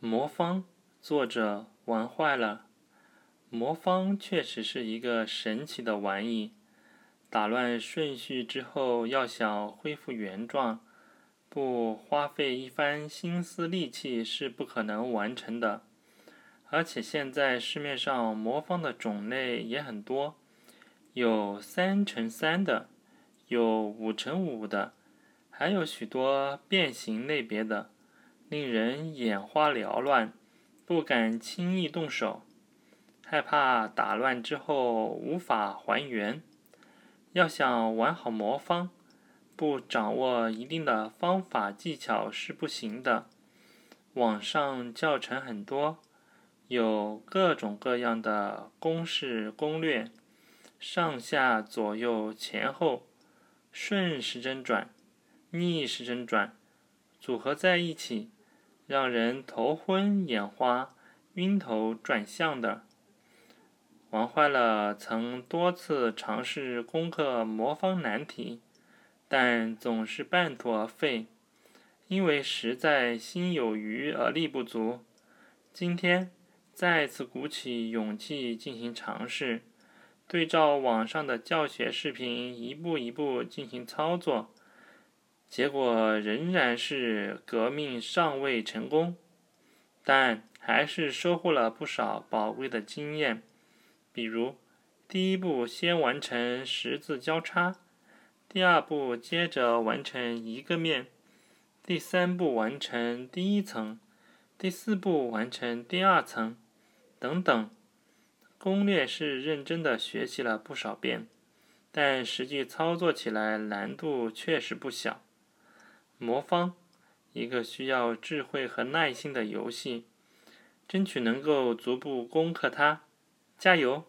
魔方，作者玩坏了。魔方确实是一个神奇的玩意，打乱顺序之后，要想恢复原状，不花费一番心思力气是不可能完成的。而且现在市面上魔方的种类也很多，有三乘三的，有五乘五的，还有许多变形类别的。令人眼花缭乱，不敢轻易动手，害怕打乱之后无法还原。要想玩好魔方，不掌握一定的方法技巧是不行的。网上教程很多，有各种各样的公式攻略，上下左右前后，顺时针转，逆时针转，组合在一起。让人头昏眼花、晕头转向的，玩坏了。曾多次尝试攻克魔方难题，但总是半途而废，因为实在心有余而力不足。今天再次鼓起勇气进行尝试，对照网上的教学视频，一步一步进行操作。结果仍然是革命尚未成功，但还是收获了不少宝贵的经验。比如，第一步先完成十字交叉，第二步接着完成一个面，第三步完成第一层，第四步完成第二层，等等。攻略是认真的学习了不少遍，但实际操作起来难度确实不小。魔方，一个需要智慧和耐心的游戏，争取能够逐步攻克它，加油！